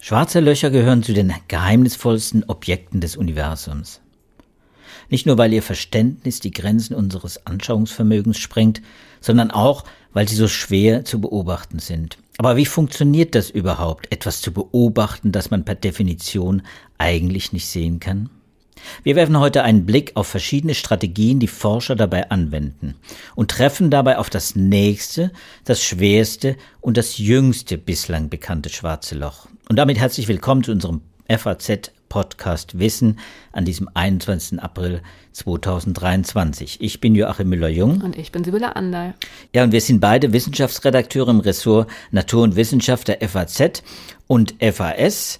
Schwarze Löcher gehören zu den geheimnisvollsten Objekten des Universums. Nicht nur, weil ihr Verständnis die Grenzen unseres Anschauungsvermögens sprengt, sondern auch, weil sie so schwer zu beobachten sind. Aber wie funktioniert das überhaupt, etwas zu beobachten, das man per Definition eigentlich nicht sehen kann? Wir werfen heute einen Blick auf verschiedene Strategien, die Forscher dabei anwenden und treffen dabei auf das nächste, das schwerste und das jüngste bislang bekannte schwarze Loch. Und damit herzlich willkommen zu unserem FAZ Podcast Wissen an diesem 21. April 2023. Ich bin Joachim Müller-Jung. Und ich bin Sibylle Anderl. Ja, und wir sind beide Wissenschaftsredakteure im Ressort Natur und Wissenschaft der FAZ und FAS.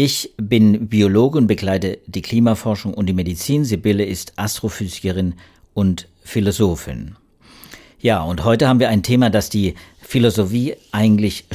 Ich bin Biologe und begleite die Klimaforschung und die Medizin. Sibylle ist Astrophysikerin und Philosophin. Ja, und heute haben wir ein Thema, das die Philosophie eigentlich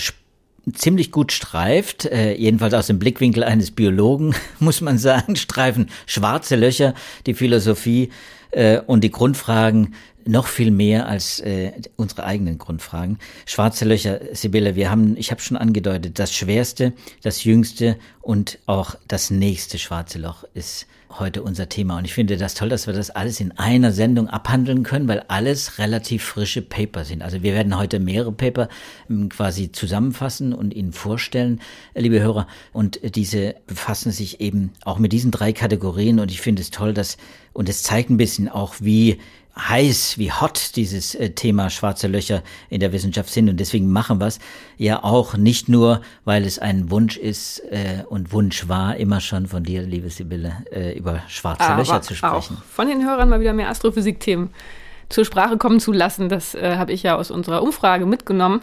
ziemlich gut streift, äh, jedenfalls aus dem Blickwinkel eines Biologen, muss man sagen, streifen schwarze Löcher die Philosophie äh, und die Grundfragen noch viel mehr als äh, unsere eigenen Grundfragen. Schwarze Löcher, Sibylle, wir haben, ich habe schon angedeutet, das schwerste, das jüngste und auch das nächste schwarze Loch ist heute unser Thema. Und ich finde das toll, dass wir das alles in einer Sendung abhandeln können, weil alles relativ frische Paper sind. Also wir werden heute mehrere Paper ähm, quasi zusammenfassen und Ihnen vorstellen, liebe Hörer. Und diese befassen sich eben auch mit diesen drei Kategorien. Und ich finde es toll, dass, und es zeigt ein bisschen auch, wie heiß, wie hot dieses äh, Thema schwarze Löcher in der Wissenschaft sind. Und deswegen machen wir es ja auch nicht nur, weil es ein Wunsch ist äh, und Wunsch war, immer schon von dir, liebe Sibylle, äh, über schwarze Aber Löcher zu sprechen. Auch von den Hörern mal wieder mehr Astrophysik-Themen zur Sprache kommen zu lassen. Das äh, habe ich ja aus unserer Umfrage mitgenommen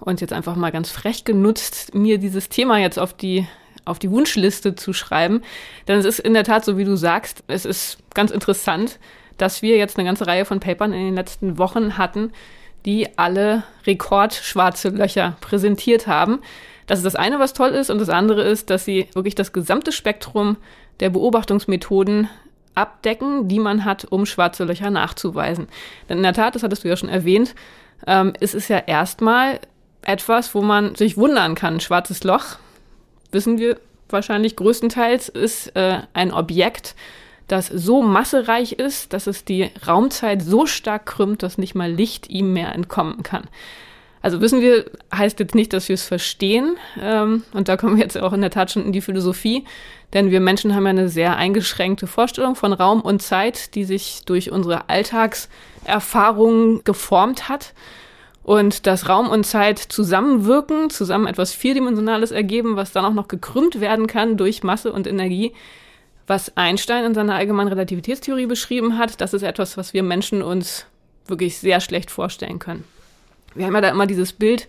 und jetzt einfach mal ganz frech genutzt, mir dieses Thema jetzt auf die auf die Wunschliste zu schreiben. Denn es ist in der Tat so, wie du sagst, es ist ganz interessant, dass wir jetzt eine ganze Reihe von Papern in den letzten Wochen hatten, die alle rekordschwarze Löcher präsentiert haben. Das ist das eine, was toll ist. Und das andere ist, dass sie wirklich das gesamte Spektrum der Beobachtungsmethoden abdecken, die man hat, um schwarze Löcher nachzuweisen. Denn in der Tat, das hattest du ja schon erwähnt, ähm, es ja erstmal etwas, wo man sich wundern kann. schwarzes Loch, wissen wir wahrscheinlich größtenteils, ist äh, ein Objekt, das so massereich ist, dass es die Raumzeit so stark krümmt, dass nicht mal Licht ihm mehr entkommen kann. Also wissen wir, heißt jetzt nicht, dass wir es verstehen. Ähm, und da kommen wir jetzt auch in der Tat schon in die Philosophie. Denn wir Menschen haben ja eine sehr eingeschränkte Vorstellung von Raum und Zeit, die sich durch unsere Alltagserfahrungen geformt hat. Und dass Raum und Zeit zusammenwirken, zusammen etwas Vierdimensionales ergeben, was dann auch noch gekrümmt werden kann durch Masse und Energie, was Einstein in seiner allgemeinen Relativitätstheorie beschrieben hat, das ist etwas, was wir Menschen uns wirklich sehr schlecht vorstellen können. Wir haben ja da immer dieses Bild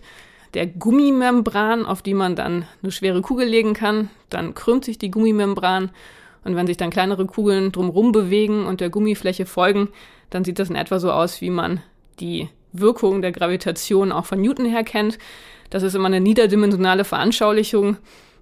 der Gummimembran, auf die man dann eine schwere Kugel legen kann. Dann krümmt sich die Gummimembran und wenn sich dann kleinere Kugeln drumherum bewegen und der Gummifläche folgen, dann sieht das in etwa so aus, wie man die Wirkung der Gravitation auch von Newton her kennt. Das ist immer eine niederdimensionale Veranschaulichung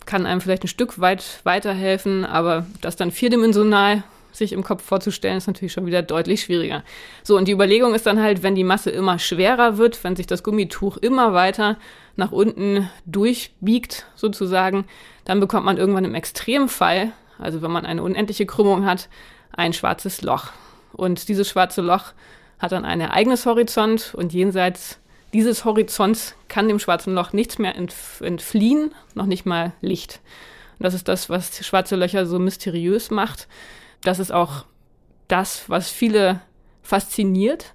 kann einem vielleicht ein Stück weit weiterhelfen, aber das dann vierdimensional sich im Kopf vorzustellen, ist natürlich schon wieder deutlich schwieriger. So, und die Überlegung ist dann halt, wenn die Masse immer schwerer wird, wenn sich das Gummituch immer weiter nach unten durchbiegt, sozusagen, dann bekommt man irgendwann im Extremfall, also wenn man eine unendliche Krümmung hat, ein schwarzes Loch. Und dieses schwarze Loch hat dann ein Ereignishorizont und jenseits dieses Horizonts kann dem schwarzen Loch nichts mehr entfliehen, noch nicht mal Licht. Und das ist das, was schwarze Löcher so mysteriös macht. Das ist auch das, was viele fasziniert.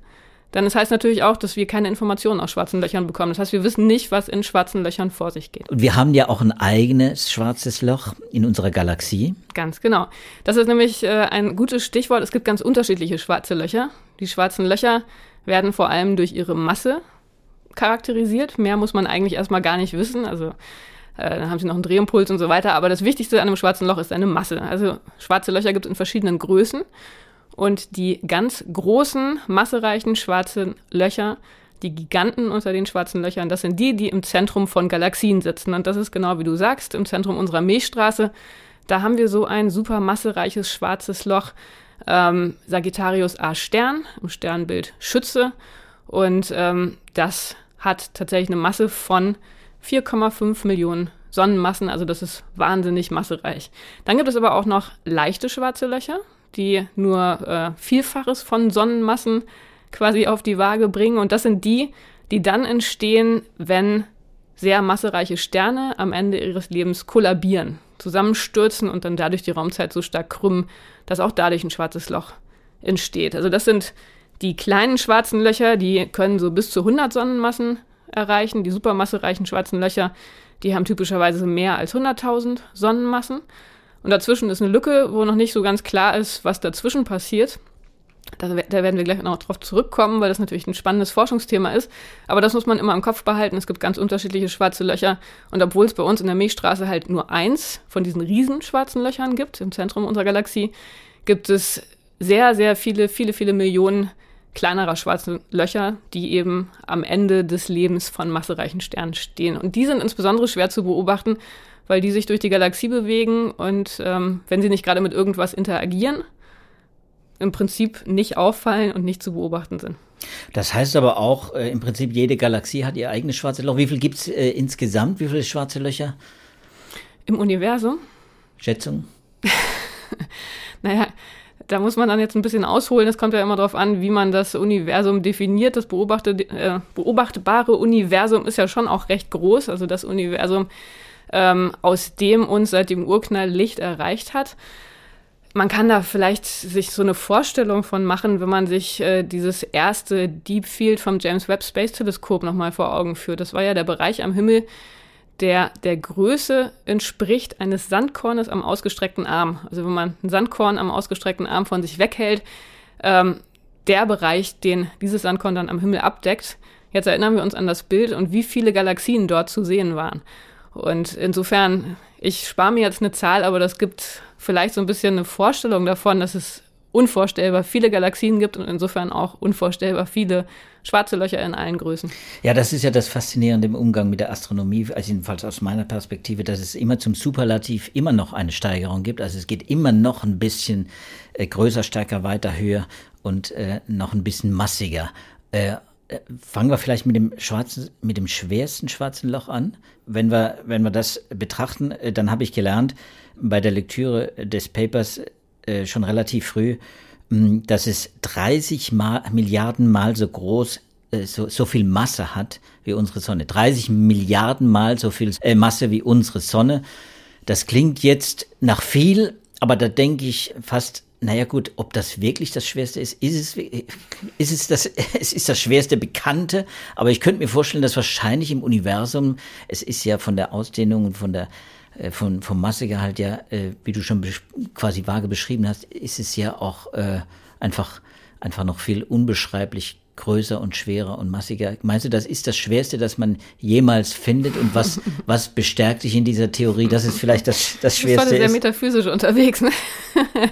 Denn es das heißt natürlich auch, dass wir keine Informationen aus schwarzen Löchern bekommen. Das heißt, wir wissen nicht, was in schwarzen Löchern vor sich geht. Und wir haben ja auch ein eigenes schwarzes Loch in unserer Galaxie. Ganz genau. Das ist nämlich äh, ein gutes Stichwort. Es gibt ganz unterschiedliche schwarze Löcher. Die schwarzen Löcher werden vor allem durch ihre Masse charakterisiert. Mehr muss man eigentlich erstmal gar nicht wissen. Also äh, dann haben sie noch einen Drehimpuls und so weiter. Aber das Wichtigste an einem schwarzen Loch ist seine Masse. Also schwarze Löcher gibt es in verschiedenen Größen. Und die ganz großen, massereichen schwarzen Löcher, die Giganten unter den schwarzen Löchern, das sind die, die im Zentrum von Galaxien sitzen. Und das ist genau wie du sagst, im Zentrum unserer Milchstraße. Da haben wir so ein super massereiches schwarzes Loch, ähm, Sagittarius A Stern, im Sternbild Schütze. Und ähm, das hat tatsächlich eine Masse von 4,5 Millionen Sonnenmassen, also das ist wahnsinnig massereich. Dann gibt es aber auch noch leichte schwarze Löcher, die nur äh, Vielfaches von Sonnenmassen quasi auf die Waage bringen. Und das sind die, die dann entstehen, wenn sehr massereiche Sterne am Ende ihres Lebens kollabieren, zusammenstürzen und dann dadurch die Raumzeit so stark krümmen, dass auch dadurch ein schwarzes Loch entsteht. Also das sind die kleinen schwarzen Löcher, die können so bis zu 100 Sonnenmassen erreichen. Die supermassereichen schwarzen Löcher, die haben typischerweise mehr als 100.000 Sonnenmassen. Und dazwischen ist eine Lücke, wo noch nicht so ganz klar ist, was dazwischen passiert. Da, da, werden wir gleich noch drauf zurückkommen, weil das natürlich ein spannendes Forschungsthema ist. Aber das muss man immer im Kopf behalten. Es gibt ganz unterschiedliche schwarze Löcher. Und obwohl es bei uns in der Milchstraße halt nur eins von diesen riesen schwarzen Löchern gibt, im Zentrum unserer Galaxie, gibt es sehr, sehr viele, viele, viele Millionen kleinerer schwarze Löcher, die eben am Ende des Lebens von massereichen Sternen stehen. Und die sind insbesondere schwer zu beobachten, weil die sich durch die Galaxie bewegen und ähm, wenn sie nicht gerade mit irgendwas interagieren, im Prinzip nicht auffallen und nicht zu beobachten sind. Das heißt aber auch, äh, im Prinzip jede Galaxie hat ihr eigenes schwarze Loch. Wie viel gibt es äh, insgesamt? Wie viele schwarze Löcher? Im Universum? Schätzung? naja, da muss man dann jetzt ein bisschen ausholen. Es kommt ja immer darauf an, wie man das Universum definiert. Das äh, beobachtbare Universum ist ja schon auch recht groß. Also das Universum, ähm, aus dem uns seit dem Urknall Licht erreicht hat. Man kann da vielleicht sich so eine Vorstellung von machen, wenn man sich äh, dieses erste Deep Field vom James Webb Space Teleskop nochmal vor Augen führt. Das war ja der Bereich am Himmel, der der Größe entspricht eines Sandkornes am ausgestreckten Arm. Also wenn man ein Sandkorn am ausgestreckten Arm von sich weghält, ähm, der Bereich, den dieses Sandkorn dann am Himmel abdeckt. Jetzt erinnern wir uns an das Bild und wie viele Galaxien dort zu sehen waren. Und insofern, ich spare mir jetzt eine Zahl, aber das gibt vielleicht so ein bisschen eine Vorstellung davon, dass es unvorstellbar viele Galaxien gibt und insofern auch unvorstellbar viele schwarze Löcher in allen Größen. Ja, das ist ja das Faszinierende im Umgang mit der Astronomie, also jedenfalls aus meiner Perspektive, dass es immer zum Superlativ immer noch eine Steigerung gibt. Also es geht immer noch ein bisschen äh, größer, stärker, weiter, höher und äh, noch ein bisschen massiger. Äh, äh fangen wir vielleicht mit dem schwarzen, mit dem schwersten schwarzen Loch an. Wenn wir, wenn wir das betrachten, äh, dann habe ich gelernt bei der Lektüre des Papers äh, schon relativ früh, mh, dass es 30 mal, Milliarden Mal so groß, äh, so, so viel Masse hat wie unsere Sonne. 30 Milliarden Mal so viel äh, Masse wie unsere Sonne. Das klingt jetzt nach viel, aber da denke ich fast, naja gut, ob das wirklich das Schwerste ist, ist es, ist es das, es ist das schwerste Bekannte, aber ich könnte mir vorstellen, dass wahrscheinlich im Universum, es ist ja von der Ausdehnung und von der von, vom Massegehalt ja, äh, wie du schon quasi vage beschrieben hast, ist es ja auch äh, einfach, einfach noch viel unbeschreiblich größer und schwerer und massiger. Meinst du, das ist das Schwerste, das man jemals findet? Und was, was bestärkt dich in dieser Theorie, dass es vielleicht das, das Schwerste ist? Du bist sehr metaphysisch unterwegs, ne?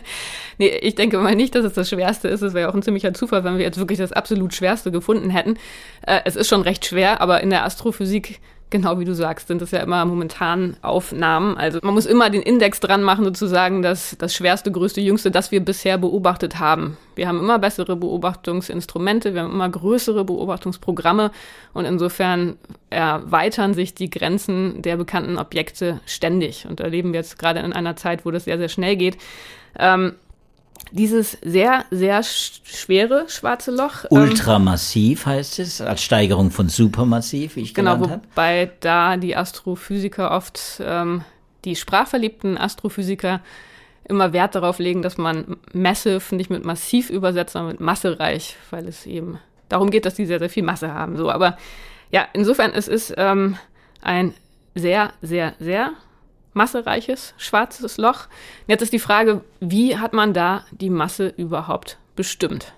nee, ich denke mal nicht, dass es das Schwerste ist. Es wäre auch ein ziemlicher Zufall, wenn wir jetzt wirklich das absolut Schwerste gefunden hätten. Äh, es ist schon recht schwer, aber in der Astrophysik Genau wie du sagst, sind das ja immer momentan Aufnahmen. Also man muss immer den Index dran machen, sozusagen das, das schwerste, größte, jüngste, das wir bisher beobachtet haben. Wir haben immer bessere Beobachtungsinstrumente, wir haben immer größere Beobachtungsprogramme und insofern erweitern sich die Grenzen der bekannten Objekte ständig. Und da leben wir jetzt gerade in einer Zeit, wo das sehr, sehr schnell geht. Ähm, dieses sehr, sehr schwere schwarze Loch. Ähm, Ultramassiv heißt es, als Steigerung von supermassiv, wie ich genau, gelernt habe. Genau, wobei da die Astrophysiker oft, ähm, die sprachverliebten Astrophysiker, immer Wert darauf legen, dass man massive nicht mit massiv übersetzt, sondern mit massereich, weil es eben darum geht, dass die sehr, sehr viel Masse haben. So, aber ja, insofern es ist ähm, ein sehr, sehr, sehr massereiches schwarzes Loch. Jetzt ist die Frage, wie hat man da die Masse überhaupt bestimmt?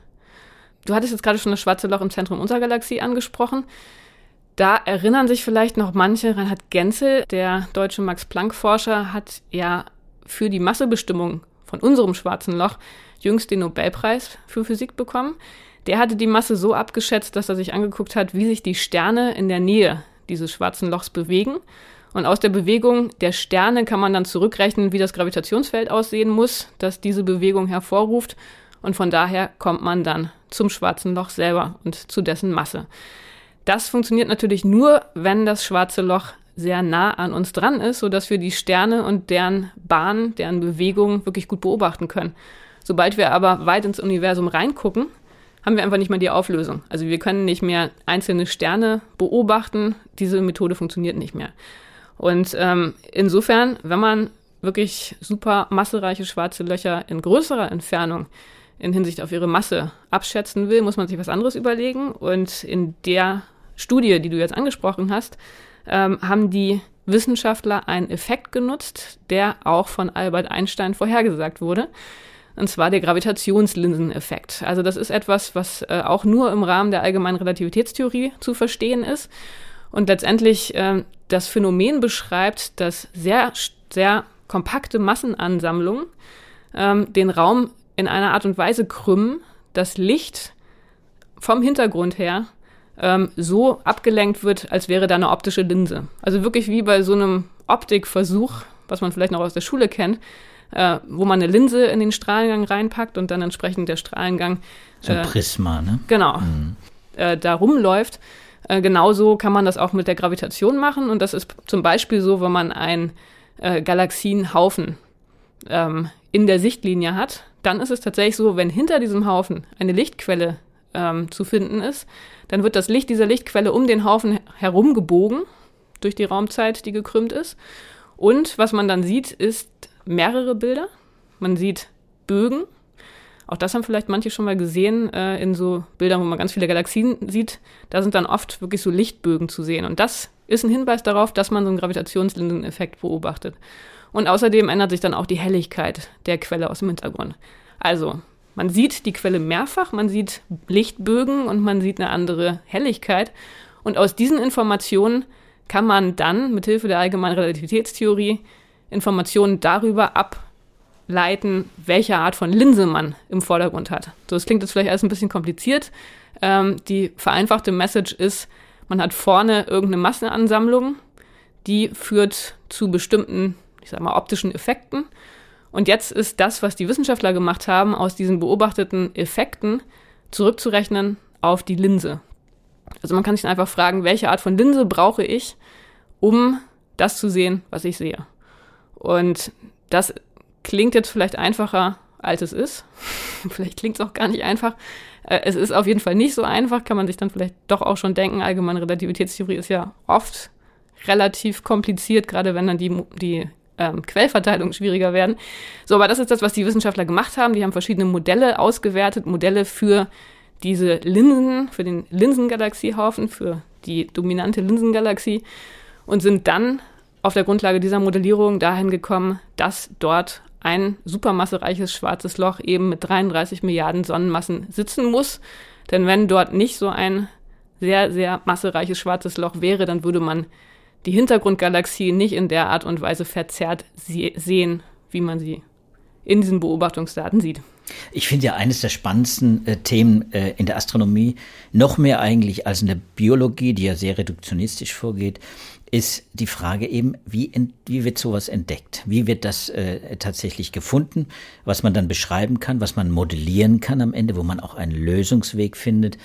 Du hattest jetzt gerade schon das schwarze Loch im Zentrum unserer Galaxie angesprochen. Da erinnern sich vielleicht noch manche, Reinhard Genzel, der deutsche Max-Planck-Forscher, hat ja für die Massebestimmung von unserem schwarzen Loch jüngst den Nobelpreis für Physik bekommen. Der hatte die Masse so abgeschätzt, dass er sich angeguckt hat, wie sich die Sterne in der Nähe dieses schwarzen Lochs bewegen und aus der Bewegung der Sterne kann man dann zurückrechnen, wie das Gravitationsfeld aussehen muss, das diese Bewegung hervorruft. Und von daher kommt man dann zum schwarzen Loch selber und zu dessen Masse. Das funktioniert natürlich nur, wenn das schwarze Loch sehr nah an uns dran ist, sodass wir die Sterne und deren Bahn, deren Bewegung wirklich gut beobachten können. Sobald wir aber weit ins Universum reingucken, haben wir einfach nicht mehr die Auflösung. Also wir können nicht mehr einzelne Sterne beobachten. Diese Methode funktioniert nicht mehr. Und ähm, insofern, wenn man wirklich super massereiche schwarze Löcher in größerer Entfernung in Hinsicht auf ihre Masse abschätzen will, muss man sich was anderes überlegen. Und in der Studie, die du jetzt angesprochen hast, ähm, haben die Wissenschaftler einen Effekt genutzt, der auch von Albert Einstein vorhergesagt wurde. Und zwar der Gravitationslinseneffekt. Also das ist etwas, was äh, auch nur im Rahmen der allgemeinen Relativitätstheorie zu verstehen ist und letztendlich äh, das Phänomen beschreibt, dass sehr, sehr kompakte Massenansammlungen ähm, den Raum in einer Art und Weise krümmen, dass Licht vom Hintergrund her ähm, so abgelenkt wird, als wäre da eine optische Linse. Also wirklich wie bei so einem Optikversuch, was man vielleicht noch aus der Schule kennt, äh, wo man eine Linse in den Strahlengang reinpackt und dann entsprechend der Strahlengang. So ein äh, Prisma, ne? Genau. Mhm. Äh, da rumläuft. Äh, genauso kann man das auch mit der Gravitation machen und das ist zum Beispiel so, wenn man einen äh, Galaxienhaufen ähm, in der Sichtlinie hat, dann ist es tatsächlich so, wenn hinter diesem Haufen eine Lichtquelle ähm, zu finden ist, dann wird das Licht dieser Lichtquelle um den Haufen herum gebogen durch die Raumzeit, die gekrümmt ist. Und was man dann sieht, ist mehrere Bilder. Man sieht Bögen. Auch das haben vielleicht manche schon mal gesehen äh, in so Bildern, wo man ganz viele Galaxien sieht. Da sind dann oft wirklich so Lichtbögen zu sehen. Und das ist ein Hinweis darauf, dass man so einen Gravitationslinseneffekt beobachtet. Und außerdem ändert sich dann auch die Helligkeit der Quelle aus dem Hintergrund. Also, man sieht die Quelle mehrfach, man sieht Lichtbögen und man sieht eine andere Helligkeit. Und aus diesen Informationen kann man dann mit Hilfe der allgemeinen Relativitätstheorie Informationen darüber ableiten, welche Art von Linse man im Vordergrund hat. So, das klingt jetzt vielleicht alles ein bisschen kompliziert. Ähm, die vereinfachte Message ist, man hat vorne irgendeine Massenansammlung, die führt zu bestimmten, ich sag mal, optischen Effekten. Und jetzt ist das, was die Wissenschaftler gemacht haben, aus diesen beobachteten Effekten zurückzurechnen auf die Linse. Also man kann sich einfach fragen, welche Art von Linse brauche ich, um das zu sehen, was ich sehe. Und das klingt jetzt vielleicht einfacher, als es ist. vielleicht klingt es auch gar nicht einfach. Äh, es ist auf jeden Fall nicht so einfach, kann man sich dann vielleicht doch auch schon denken. Allgemeine Relativitätstheorie ist ja oft relativ kompliziert, gerade wenn dann die, die ähm, Quellverteilungen schwieriger werden. So, aber das ist das, was die Wissenschaftler gemacht haben. Die haben verschiedene Modelle ausgewertet, Modelle für diese Linsen, für den Linsengalaxiehaufen, für die dominante Linsengalaxie und sind dann auf der Grundlage dieser Modellierung dahin gekommen, dass dort ein supermassereiches schwarzes Loch eben mit 33 Milliarden Sonnenmassen sitzen muss. Denn wenn dort nicht so ein sehr, sehr massereiches schwarzes Loch wäre, dann würde man die Hintergrundgalaxie nicht in der Art und Weise verzerrt sehen, wie man sie in diesen Beobachtungsdaten sieht. Ich finde ja eines der spannendsten äh, Themen äh, in der Astronomie, noch mehr eigentlich als in der Biologie, die ja sehr reduktionistisch vorgeht, ist die Frage eben, wie, wie wird sowas entdeckt? Wie wird das äh, tatsächlich gefunden, was man dann beschreiben kann, was man modellieren kann am Ende, wo man auch einen Lösungsweg findet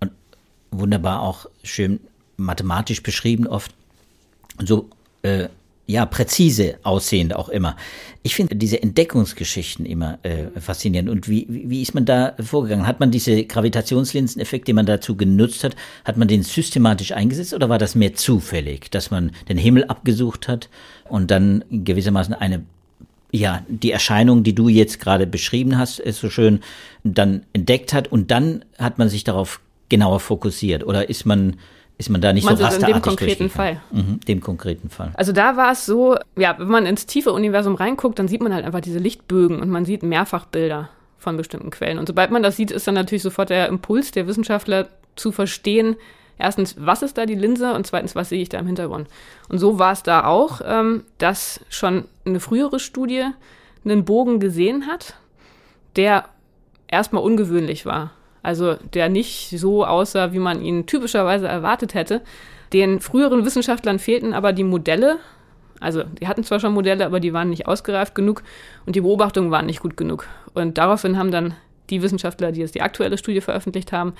und wunderbar auch schön mathematisch beschrieben oft. Und so äh, ja, präzise aussehend auch immer. Ich finde diese Entdeckungsgeschichten immer äh, faszinierend. Und wie, wie ist man da vorgegangen? Hat man diese Gravitationslinseneffekt, den man dazu genutzt hat, hat man den systematisch eingesetzt oder war das mehr zufällig, dass man den Himmel abgesucht hat und dann gewissermaßen eine, ja, die Erscheinung, die du jetzt gerade beschrieben hast, ist so schön, dann entdeckt hat und dann hat man sich darauf genauer fokussiert? Oder ist man ist man da nicht man so rasterartig in dem konkreten Fall. Mhm, dem konkreten Fall. Also da war es so, ja, wenn man ins tiefe Universum reinguckt, dann sieht man halt einfach diese Lichtbögen und man sieht Mehrfachbilder von bestimmten Quellen. Und sobald man das sieht, ist dann natürlich sofort der Impuls der Wissenschaftler zu verstehen, erstens, was ist da die Linse und zweitens, was sehe ich da im Hintergrund. Und so war es da auch, ähm, dass schon eine frühere Studie einen Bogen gesehen hat, der erstmal ungewöhnlich war also der nicht so aussah, wie man ihn typischerweise erwartet hätte. Den früheren Wissenschaftlern fehlten aber die Modelle. Also die hatten zwar schon Modelle, aber die waren nicht ausgereift genug und die Beobachtungen waren nicht gut genug. Und daraufhin haben dann die Wissenschaftler, die jetzt die aktuelle Studie veröffentlicht haben,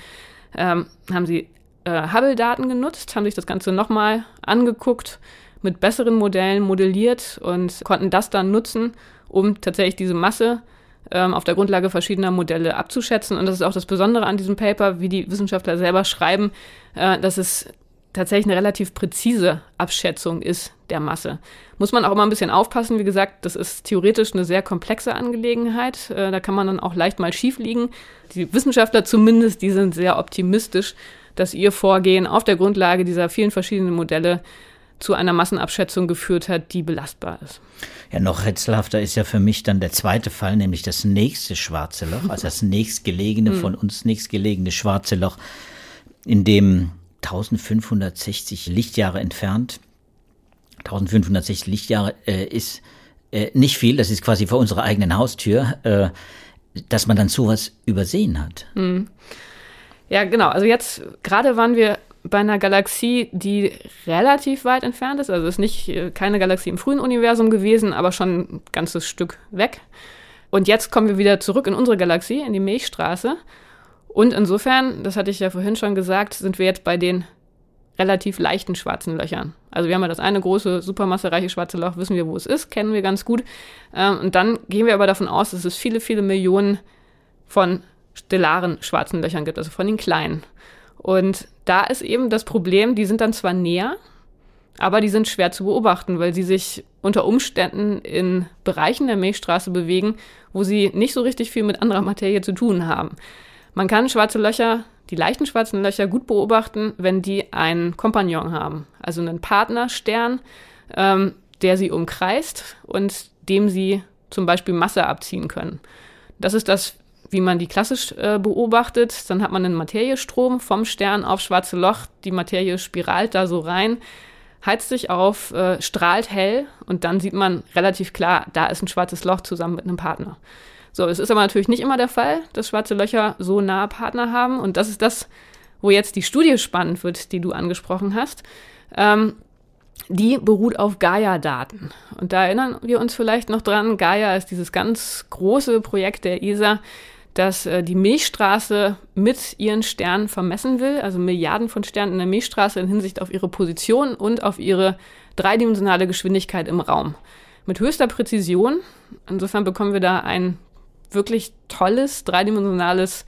ähm, haben sie äh, Hubble-Daten genutzt, haben sich das Ganze nochmal angeguckt, mit besseren Modellen modelliert und konnten das dann nutzen, um tatsächlich diese Masse auf der Grundlage verschiedener Modelle abzuschätzen. Und das ist auch das Besondere an diesem Paper, wie die Wissenschaftler selber schreiben, äh, dass es tatsächlich eine relativ präzise Abschätzung ist der Masse. Muss man auch immer ein bisschen aufpassen. Wie gesagt, das ist theoretisch eine sehr komplexe Angelegenheit. Äh, da kann man dann auch leicht mal schief liegen. Die Wissenschaftler zumindest, die sind sehr optimistisch, dass ihr Vorgehen auf der Grundlage dieser vielen verschiedenen Modelle zu einer Massenabschätzung geführt hat, die belastbar ist. Ja, noch rätselhafter ist ja für mich dann der zweite Fall, nämlich das nächste schwarze Loch, also das nächstgelegene, hm. von uns nächstgelegene schwarze Loch, in dem 1560 Lichtjahre entfernt. 1560 Lichtjahre äh, ist äh, nicht viel, das ist quasi vor unserer eigenen Haustür, äh, dass man dann sowas übersehen hat. Mhm. Ja, genau. Also jetzt gerade waren wir bei einer Galaxie, die relativ weit entfernt ist. Also ist nicht äh, keine Galaxie im frühen Universum gewesen, aber schon ein ganzes Stück weg. Und jetzt kommen wir wieder zurück in unsere Galaxie, in die Milchstraße. Und insofern, das hatte ich ja vorhin schon gesagt, sind wir jetzt bei den relativ leichten schwarzen Löchern. Also wir haben ja das eine große, supermassereiche schwarze Loch, wissen wir, wo es ist, kennen wir ganz gut. Ähm, und dann gehen wir aber davon aus, dass es viele, viele Millionen von stellaren schwarzen Löchern gibt, also von den kleinen. Und da ist eben das Problem, die sind dann zwar näher, aber die sind schwer zu beobachten, weil sie sich unter Umständen in Bereichen der Milchstraße bewegen, wo sie nicht so richtig viel mit anderer Materie zu tun haben. Man kann schwarze Löcher, die leichten schwarzen Löcher gut beobachten, wenn die einen Kompagnon haben, also einen Partnerstern, ähm, der sie umkreist und dem sie zum Beispiel Masse abziehen können. Das ist das, wie man die klassisch äh, beobachtet. Dann hat man einen Materiestrom vom Stern auf schwarze Loch. Die Materie spiralt da so rein, heizt sich auf, äh, strahlt hell und dann sieht man relativ klar, da ist ein schwarzes Loch zusammen mit einem Partner. So, es ist aber natürlich nicht immer der Fall, dass schwarze Löcher so nahe Partner haben. Und das ist das, wo jetzt die Studie spannend wird, die du angesprochen hast. Ähm, die beruht auf Gaia-Daten. Und da erinnern wir uns vielleicht noch dran, Gaia ist dieses ganz große Projekt der ESA, das äh, die Milchstraße mit ihren Sternen vermessen will, also Milliarden von Sternen in der Milchstraße in Hinsicht auf ihre Position und auf ihre dreidimensionale Geschwindigkeit im Raum. Mit höchster Präzision. Insofern bekommen wir da ein wirklich tolles, dreidimensionales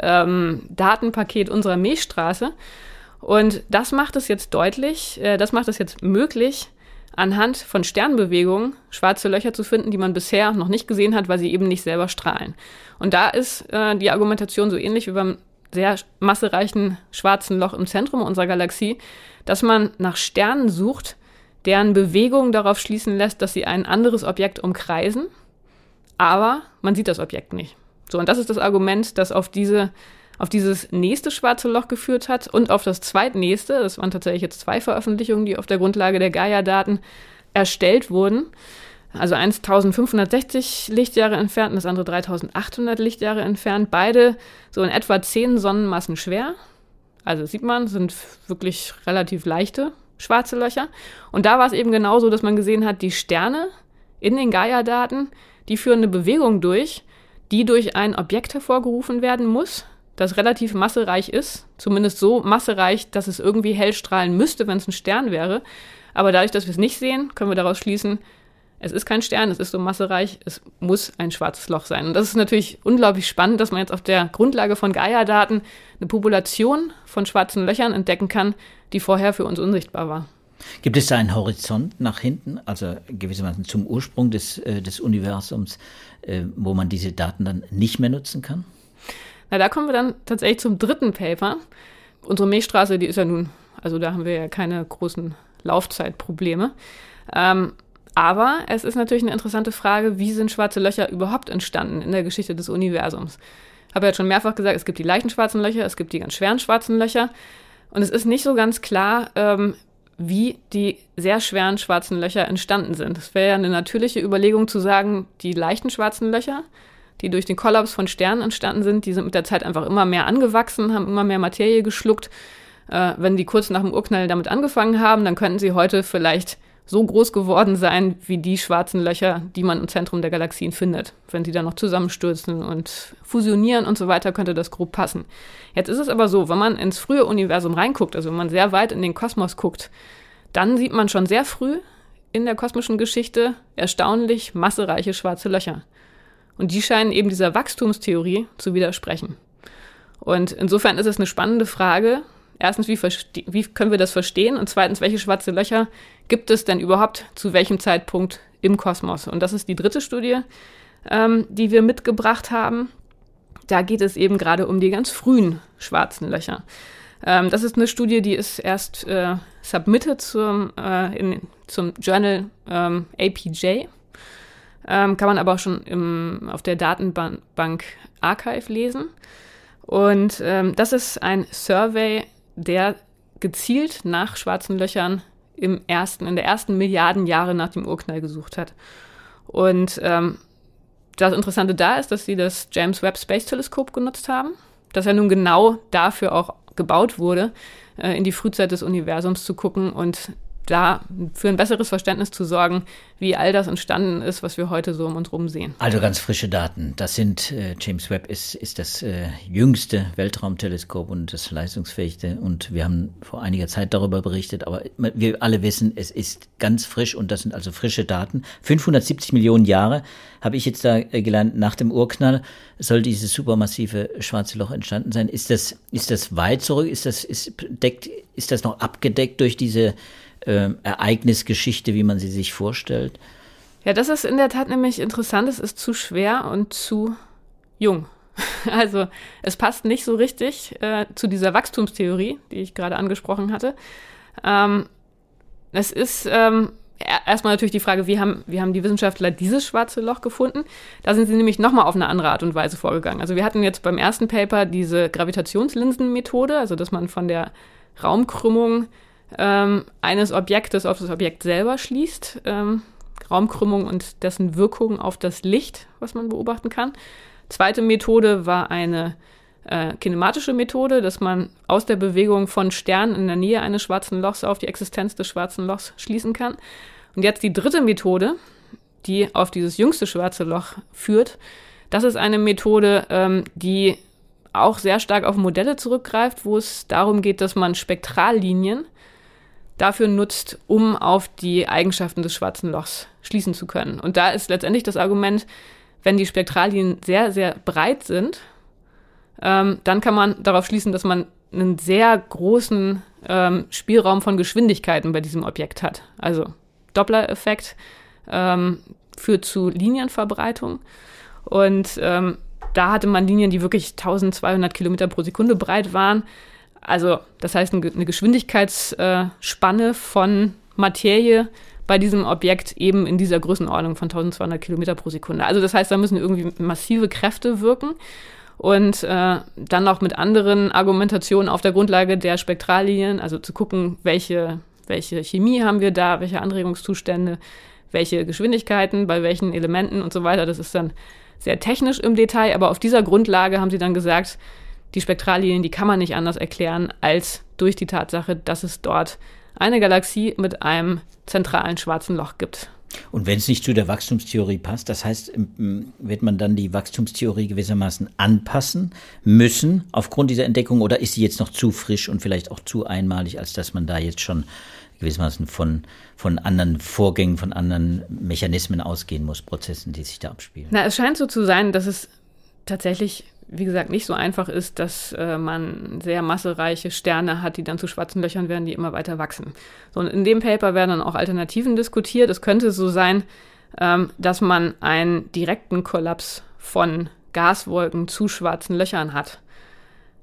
ähm, Datenpaket unserer Milchstraße. Und das macht es jetzt deutlich, äh, das macht es jetzt möglich, anhand von Sternbewegungen schwarze Löcher zu finden, die man bisher noch nicht gesehen hat, weil sie eben nicht selber strahlen. Und da ist äh, die Argumentation so ähnlich wie beim sehr massereichen schwarzen Loch im Zentrum unserer Galaxie, dass man nach Sternen sucht, deren Bewegung darauf schließen lässt, dass sie ein anderes Objekt umkreisen aber man sieht das Objekt nicht. So, und das ist das Argument, das auf diese auf dieses nächste schwarze Loch geführt hat und auf das zweitnächste, das waren tatsächlich jetzt zwei Veröffentlichungen, die auf der Grundlage der Gaia-Daten erstellt wurden. Also eins 1560 Lichtjahre entfernt und das andere 3800 Lichtjahre entfernt. Beide so in etwa 10 Sonnenmassen schwer. Also sieht man, sind wirklich relativ leichte schwarze Löcher. Und da war es eben genauso, dass man gesehen hat, die Sterne in den Gaia-Daten, die führen eine Bewegung durch, die durch ein Objekt hervorgerufen werden muss, das relativ massereich ist, zumindest so massereich, dass es irgendwie hell strahlen müsste, wenn es ein Stern wäre. Aber dadurch, dass wir es nicht sehen, können wir daraus schließen, es ist kein Stern, es ist so massereich, es muss ein schwarzes Loch sein. Und das ist natürlich unglaublich spannend, dass man jetzt auf der Grundlage von Gaia-Daten eine Population von schwarzen Löchern entdecken kann, die vorher für uns unsichtbar war. Gibt es da einen Horizont nach hinten, also gewissermaßen zum Ursprung des, äh, des Universums, äh, wo man diese Daten dann nicht mehr nutzen kann? Na, da kommen wir dann tatsächlich zum dritten Paper. Unsere Milchstraße, die ist ja nun, also da haben wir ja keine großen Laufzeitprobleme. Ähm, aber es ist natürlich eine interessante Frage, wie sind schwarze Löcher überhaupt entstanden in der Geschichte des Universums? Ich habe ja schon mehrfach gesagt, es gibt die leichten schwarzen Löcher, es gibt die ganz schweren schwarzen Löcher. Und es ist nicht so ganz klar, ähm, wie die sehr schweren schwarzen Löcher entstanden sind. Es wäre ja eine natürliche Überlegung zu sagen, die leichten schwarzen Löcher, die durch den Kollaps von Sternen entstanden sind, die sind mit der Zeit einfach immer mehr angewachsen, haben immer mehr Materie geschluckt. Äh, wenn die kurz nach dem Urknall damit angefangen haben, dann könnten sie heute vielleicht so groß geworden sein wie die schwarzen Löcher, die man im Zentrum der Galaxien findet. Wenn sie dann noch zusammenstürzen und fusionieren und so weiter, könnte das grob passen. Jetzt ist es aber so, wenn man ins frühe Universum reinguckt, also wenn man sehr weit in den Kosmos guckt, dann sieht man schon sehr früh in der kosmischen Geschichte erstaunlich massereiche schwarze Löcher. Und die scheinen eben dieser Wachstumstheorie zu widersprechen. Und insofern ist es eine spannende Frage, Erstens, wie, wie können wir das verstehen? Und zweitens, welche schwarze Löcher gibt es denn überhaupt zu welchem Zeitpunkt im Kosmos? Und das ist die dritte Studie, ähm, die wir mitgebracht haben. Da geht es eben gerade um die ganz frühen schwarzen Löcher. Ähm, das ist eine Studie, die ist erst äh, submitted zum, äh, in, zum Journal ähm, APJ. Ähm, kann man aber auch schon im, auf der Datenbank Archive lesen. Und ähm, das ist ein Survey der gezielt nach schwarzen Löchern im ersten, in der ersten Milliarden Jahre nach dem Urknall gesucht hat. Und ähm, das Interessante da ist, dass sie das James Webb Space Teleskop genutzt haben, das ja nun genau dafür auch gebaut wurde, äh, in die Frühzeit des Universums zu gucken und da für ein besseres Verständnis zu sorgen, wie all das entstanden ist, was wir heute so um uns herum sehen. Also ganz frische Daten. Das sind, äh, James Webb ist, ist das äh, jüngste Weltraumteleskop und das leistungsfähigste. Und wir haben vor einiger Zeit darüber berichtet, aber wir alle wissen, es ist ganz frisch und das sind also frische Daten. 570 Millionen Jahre habe ich jetzt da äh, gelernt, nach dem Urknall soll dieses supermassive schwarze Loch entstanden sein. Ist das, ist das weit zurück? Ist das, ist, deckt, ist das noch abgedeckt durch diese äh, Ereignisgeschichte, wie man sie sich vorstellt? Ja, das ist in der Tat nämlich interessant. Es ist zu schwer und zu jung. Also es passt nicht so richtig äh, zu dieser Wachstumstheorie, die ich gerade angesprochen hatte. Ähm, es ist ähm, erstmal natürlich die Frage, wie haben, wie haben die Wissenschaftler dieses schwarze Loch gefunden? Da sind sie nämlich nochmal auf eine andere Art und Weise vorgegangen. Also wir hatten jetzt beim ersten Paper diese Gravitationslinsenmethode, also dass man von der Raumkrümmung ähm, eines Objektes auf das Objekt selber schließt. Ähm, Raumkrümmung und dessen Wirkung auf das Licht, was man beobachten kann. Zweite Methode war eine äh, kinematische Methode, dass man aus der Bewegung von Sternen in der Nähe eines schwarzen Lochs auf die Existenz des schwarzen Lochs schließen kann. Und jetzt die dritte Methode, die auf dieses jüngste schwarze Loch führt. Das ist eine Methode, ähm, die auch sehr stark auf Modelle zurückgreift, wo es darum geht, dass man Spektrallinien dafür nutzt, um auf die Eigenschaften des schwarzen Lochs schließen zu können. Und da ist letztendlich das Argument, wenn die Spektrallinien sehr, sehr breit sind, ähm, dann kann man darauf schließen, dass man einen sehr großen ähm, Spielraum von Geschwindigkeiten bei diesem Objekt hat. Also Doppler-Effekt ähm, führt zu Linienverbreitung. Und ähm, da hatte man Linien, die wirklich 1200 Kilometer pro Sekunde breit waren. Also das heißt eine Geschwindigkeitsspanne von Materie bei diesem Objekt eben in dieser Größenordnung von 1200 Kilometer pro Sekunde. Also das heißt, da müssen irgendwie massive Kräfte wirken und äh, dann noch mit anderen Argumentationen auf der Grundlage der Spektrallinien, also zu gucken, welche, welche Chemie haben wir da, welche Anregungszustände, welche Geschwindigkeiten, bei welchen Elementen und so weiter. Das ist dann sehr technisch im Detail, aber auf dieser Grundlage haben sie dann gesagt, die Spektrallinien, die kann man nicht anders erklären als durch die Tatsache, dass es dort eine Galaxie mit einem zentralen schwarzen Loch gibt. Und wenn es nicht zu der Wachstumstheorie passt, das heißt, wird man dann die Wachstumstheorie gewissermaßen anpassen müssen aufgrund dieser Entdeckung oder ist sie jetzt noch zu frisch und vielleicht auch zu einmalig, als dass man da jetzt schon gewissermaßen von, von anderen Vorgängen, von anderen Mechanismen ausgehen muss, Prozessen, die sich da abspielen? Na, es scheint so zu sein, dass es tatsächlich wie gesagt, nicht so einfach ist, dass äh, man sehr massereiche Sterne hat, die dann zu schwarzen Löchern werden, die immer weiter wachsen. So, und in dem Paper werden dann auch Alternativen diskutiert. Es könnte so sein, ähm, dass man einen direkten Kollaps von Gaswolken zu schwarzen Löchern hat.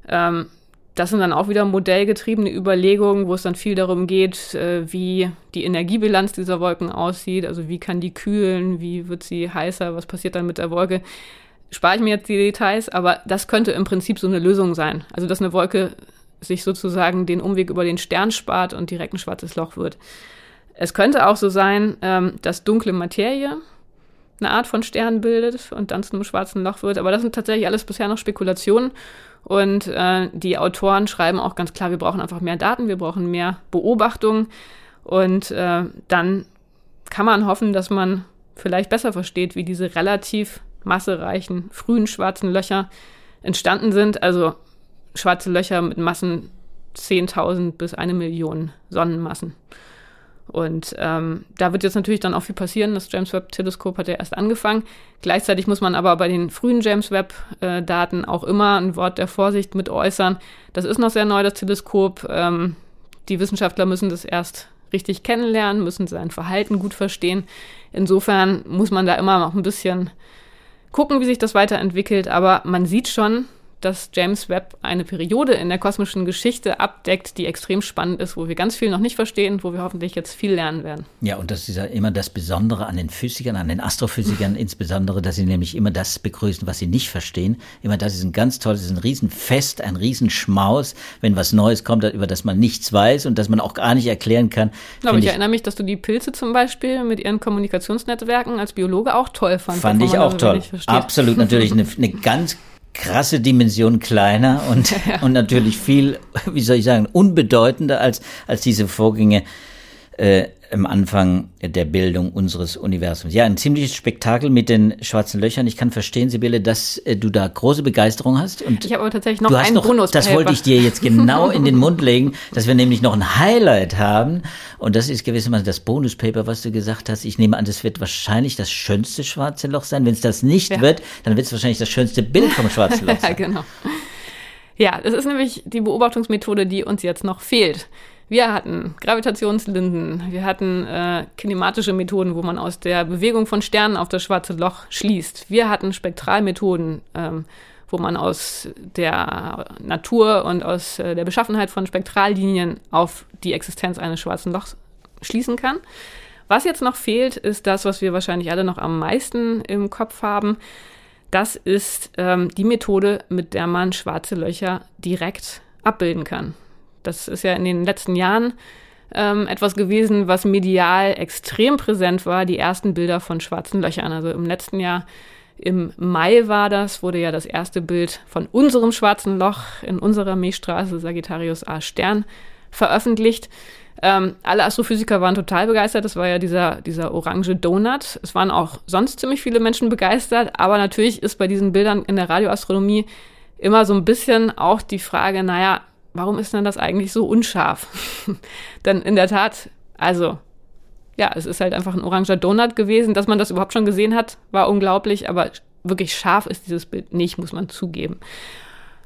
Ähm, das sind dann auch wieder modellgetriebene Überlegungen, wo es dann viel darum geht, äh, wie die Energiebilanz dieser Wolken aussieht. Also wie kann die kühlen, wie wird sie heißer, was passiert dann mit der Wolke spare ich mir jetzt die Details, aber das könnte im Prinzip so eine Lösung sein. Also, dass eine Wolke sich sozusagen den Umweg über den Stern spart und direkt ein schwarzes Loch wird. Es könnte auch so sein, ähm, dass dunkle Materie eine Art von Stern bildet und dann zu einem schwarzen Loch wird. Aber das sind tatsächlich alles bisher noch Spekulationen. Und äh, die Autoren schreiben auch ganz klar, wir brauchen einfach mehr Daten, wir brauchen mehr Beobachtungen. Und äh, dann kann man hoffen, dass man vielleicht besser versteht, wie diese relativ massereichen frühen schwarzen Löcher entstanden sind. Also schwarze Löcher mit Massen 10.000 bis eine Million Sonnenmassen. Und ähm, da wird jetzt natürlich dann auch viel passieren. Das James Webb-Teleskop hat ja erst angefangen. Gleichzeitig muss man aber bei den frühen James Webb-Daten auch immer ein Wort der Vorsicht mit äußern. Das ist noch sehr neu, das Teleskop. Ähm, die Wissenschaftler müssen das erst richtig kennenlernen, müssen sein Verhalten gut verstehen. Insofern muss man da immer noch ein bisschen gucken, wie sich das weiterentwickelt. Aber man sieht schon, dass James Webb eine Periode in der kosmischen Geschichte abdeckt, die extrem spannend ist, wo wir ganz viel noch nicht verstehen, wo wir hoffentlich jetzt viel lernen werden. Ja, und das ist ja immer das Besondere an den Physikern, an den Astrophysikern insbesondere, dass sie nämlich immer das begrüßen, was sie nicht verstehen. Immer das ist ein ganz tolles, ist ein Riesenfest, ein Riesenschmaus, wenn was Neues kommt, über das man nichts weiß und das man auch gar nicht erklären kann. Aber ich, ich erinnere mich, dass du die Pilze zum Beispiel mit ihren Kommunikationsnetzwerken als Biologe auch toll fandest. Fand ich auch toll. Absolut, natürlich eine, eine ganz krasse Dimension kleiner und, ja. und natürlich viel, wie soll ich sagen, unbedeutender als, als diese Vorgänge äh, am Anfang der Bildung unseres Universums. Ja, ein ziemliches Spektakel mit den schwarzen Löchern. Ich kann verstehen, Sibylle, dass äh, du da große Begeisterung hast. Und ich habe aber tatsächlich noch einen Bonus. Das wollte ich dir jetzt genau in den Mund legen, dass wir nämlich noch ein Highlight haben. Und das ist gewissermaßen das Bonuspaper, was du gesagt hast. Ich nehme an, das wird wahrscheinlich das schönste schwarze Loch sein. Wenn es das nicht ja. wird, dann wird es wahrscheinlich das schönste Bild vom schwarzen Loch sein. ja, genau. Ja, das ist nämlich die Beobachtungsmethode, die uns jetzt noch fehlt. Wir hatten Gravitationslinden, wir hatten äh, kinematische Methoden, wo man aus der Bewegung von Sternen auf das schwarze Loch schließt. Wir hatten Spektralmethoden, ähm, wo man aus der Natur und aus äh, der Beschaffenheit von Spektrallinien auf die Existenz eines schwarzen Lochs schließen kann. Was jetzt noch fehlt, ist das, was wir wahrscheinlich alle noch am meisten im Kopf haben. Das ist ähm, die Methode, mit der man schwarze Löcher direkt abbilden kann. Das ist ja in den letzten Jahren ähm, etwas gewesen, was medial extrem präsent war, die ersten Bilder von schwarzen Löchern. Also im letzten Jahr, im Mai war das, wurde ja das erste Bild von unserem schwarzen Loch in unserer Milchstraße, Sagittarius A Stern, veröffentlicht. Ähm, alle Astrophysiker waren total begeistert. Das war ja dieser, dieser orange Donut. Es waren auch sonst ziemlich viele Menschen begeistert. Aber natürlich ist bei diesen Bildern in der Radioastronomie immer so ein bisschen auch die Frage, naja, warum ist denn das eigentlich so unscharf? Denn in der Tat, also, ja, es ist halt einfach ein oranger Donut gewesen. Dass man das überhaupt schon gesehen hat, war unglaublich, aber wirklich scharf ist dieses Bild nicht, muss man zugeben.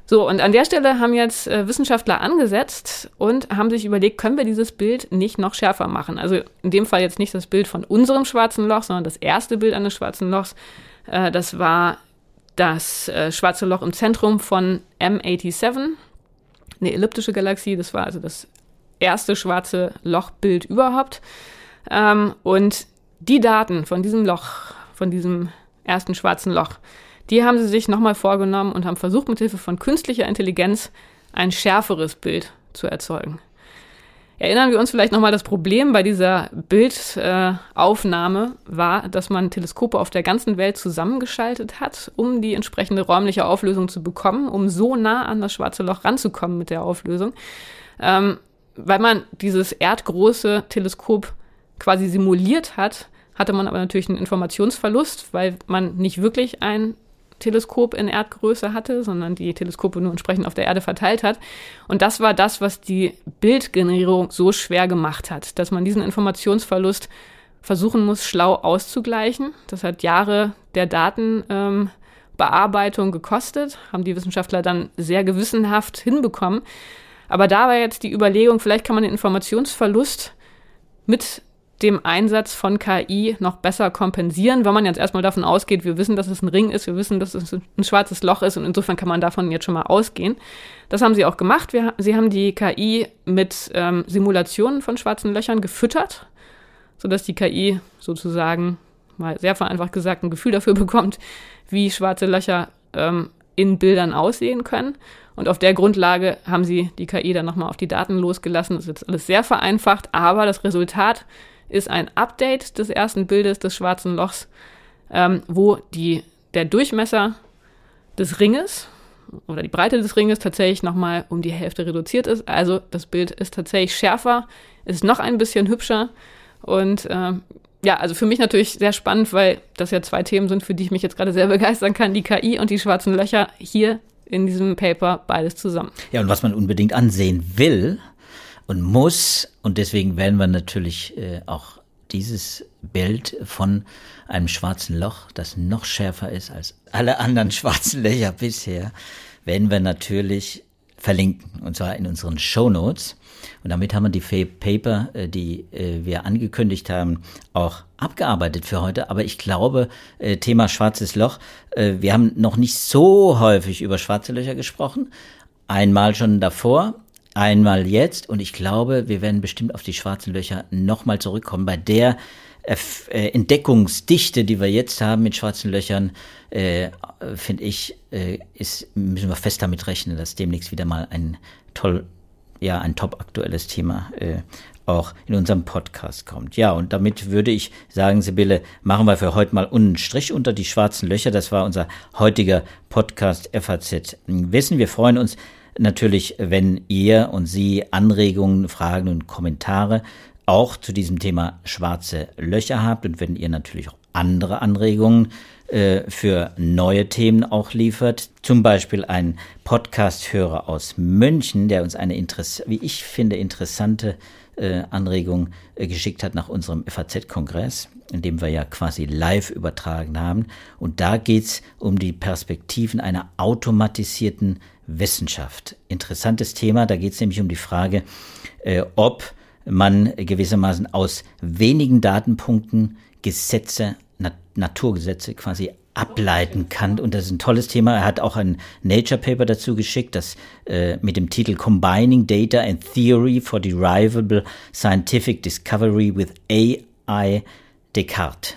So, und an der Stelle haben jetzt äh, Wissenschaftler angesetzt und haben sich überlegt, können wir dieses Bild nicht noch schärfer machen? Also in dem Fall jetzt nicht das Bild von unserem schwarzen Loch, sondern das erste Bild eines schwarzen Lochs. Äh, das war das äh, schwarze Loch im Zentrum von M87 eine elliptische Galaxie. Das war also das erste schwarze Lochbild überhaupt. Ähm, und die Daten von diesem Loch, von diesem ersten schwarzen Loch, die haben sie sich nochmal vorgenommen und haben versucht, mithilfe von künstlicher Intelligenz ein schärferes Bild zu erzeugen. Erinnern wir uns vielleicht nochmal, das Problem bei dieser Bildaufnahme äh, war, dass man Teleskope auf der ganzen Welt zusammengeschaltet hat, um die entsprechende räumliche Auflösung zu bekommen, um so nah an das schwarze Loch ranzukommen mit der Auflösung. Ähm, weil man dieses erdgroße Teleskop quasi simuliert hat, hatte man aber natürlich einen Informationsverlust, weil man nicht wirklich ein Teleskop in Erdgröße hatte, sondern die Teleskope nur entsprechend auf der Erde verteilt hat. Und das war das, was die Bildgenerierung so schwer gemacht hat, dass man diesen Informationsverlust versuchen muss, schlau auszugleichen. Das hat Jahre der Datenbearbeitung ähm, gekostet, haben die Wissenschaftler dann sehr gewissenhaft hinbekommen. Aber da war jetzt die Überlegung, vielleicht kann man den Informationsverlust mit dem Einsatz von KI noch besser kompensieren, wenn man jetzt erstmal davon ausgeht, wir wissen, dass es ein Ring ist, wir wissen, dass es ein schwarzes Loch ist und insofern kann man davon jetzt schon mal ausgehen. Das haben sie auch gemacht. Wir, sie haben die KI mit ähm, Simulationen von schwarzen Löchern gefüttert, sodass die KI sozusagen, mal sehr vereinfacht gesagt, ein Gefühl dafür bekommt, wie schwarze Löcher ähm, in Bildern aussehen können. Und auf der Grundlage haben sie die KI dann nochmal auf die Daten losgelassen. Das ist jetzt alles sehr vereinfacht, aber das Resultat ist ein Update des ersten Bildes des schwarzen Lochs, ähm, wo die, der Durchmesser des Ringes oder die Breite des Ringes tatsächlich nochmal um die Hälfte reduziert ist. Also das Bild ist tatsächlich schärfer, ist noch ein bisschen hübscher und äh, ja, also für mich natürlich sehr spannend, weil das ja zwei Themen sind, für die ich mich jetzt gerade sehr begeistern kann, die KI und die schwarzen Löcher hier in diesem Paper beides zusammen. Ja, und was man unbedingt ansehen will und muss, und deswegen werden wir natürlich äh, auch dieses Bild von einem schwarzen Loch, das noch schärfer ist als alle anderen schwarzen Löcher bisher, werden wir natürlich verlinken, und zwar in unseren Show Notes. Und damit haben wir die Paper, äh, die äh, wir angekündigt haben, auch abgearbeitet für heute. Aber ich glaube, Thema schwarzes Loch, wir haben noch nicht so häufig über schwarze Löcher gesprochen. Einmal schon davor, einmal jetzt. Und ich glaube, wir werden bestimmt auf die schwarzen Löcher nochmal zurückkommen. Bei der Entdeckungsdichte, die wir jetzt haben mit schwarzen Löchern, äh, finde ich, äh, ist, müssen wir fest damit rechnen, dass demnächst wieder mal ein toll, ja, ein top aktuelles Thema äh, auch in unserem Podcast kommt. Ja, und damit würde ich sagen, Sibylle, machen wir für heute mal einen Strich unter die schwarzen Löcher. Das war unser heutiger Podcast FAZ Wissen. Wir freuen uns natürlich, wenn ihr und Sie Anregungen, Fragen und Kommentare auch zu diesem Thema schwarze Löcher habt und wenn ihr natürlich auch andere Anregungen äh, für neue Themen auch liefert. Zum Beispiel ein Podcast-Hörer aus München, der uns eine, Interess wie ich finde, interessante äh, Anregung äh, geschickt hat nach unserem FAZ-Kongress, in dem wir ja quasi live übertragen haben. Und da geht's um die Perspektiven einer automatisierten Wissenschaft. Interessantes Thema, da geht's nämlich um die Frage, äh, ob man gewissermaßen aus wenigen Datenpunkten Gesetze Nat Naturgesetze quasi ableiten kann. Und das ist ein tolles Thema. Er hat auch ein Nature Paper dazu geschickt, das äh, mit dem Titel Combining Data and Theory for Derivable Scientific Discovery with AI Descartes.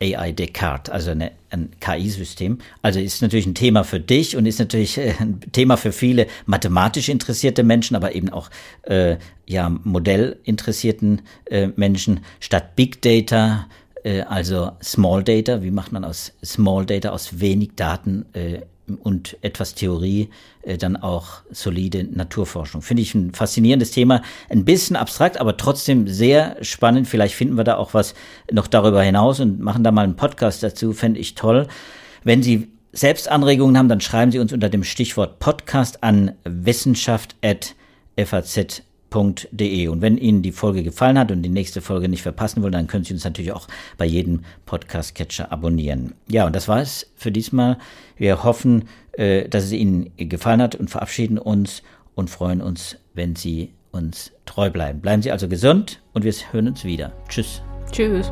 AI Descartes, also eine, ein KI-System. Also ist natürlich ein Thema für dich und ist natürlich äh, ein Thema für viele mathematisch interessierte Menschen, aber eben auch äh, ja modellinteressierten äh, Menschen. Statt Big Data äh, also Small Data, wie macht man aus Small Data, aus wenig Daten äh, und etwas Theorie äh, dann auch solide Naturforschung. Finde ich ein faszinierendes Thema, ein bisschen abstrakt, aber trotzdem sehr spannend. Vielleicht finden wir da auch was noch darüber hinaus und machen da mal einen Podcast dazu, fände ich toll. Wenn Sie selbst Anregungen haben, dann schreiben Sie uns unter dem Stichwort Podcast an wissenschaft.faz. Und wenn Ihnen die Folge gefallen hat und die nächste Folge nicht verpassen wollen, dann können Sie uns natürlich auch bei jedem Podcast-Catcher abonnieren. Ja, und das war es für diesmal. Wir hoffen, äh, dass es Ihnen gefallen hat und verabschieden uns und freuen uns, wenn Sie uns treu bleiben. Bleiben Sie also gesund und wir hören uns wieder. Tschüss. Tschüss.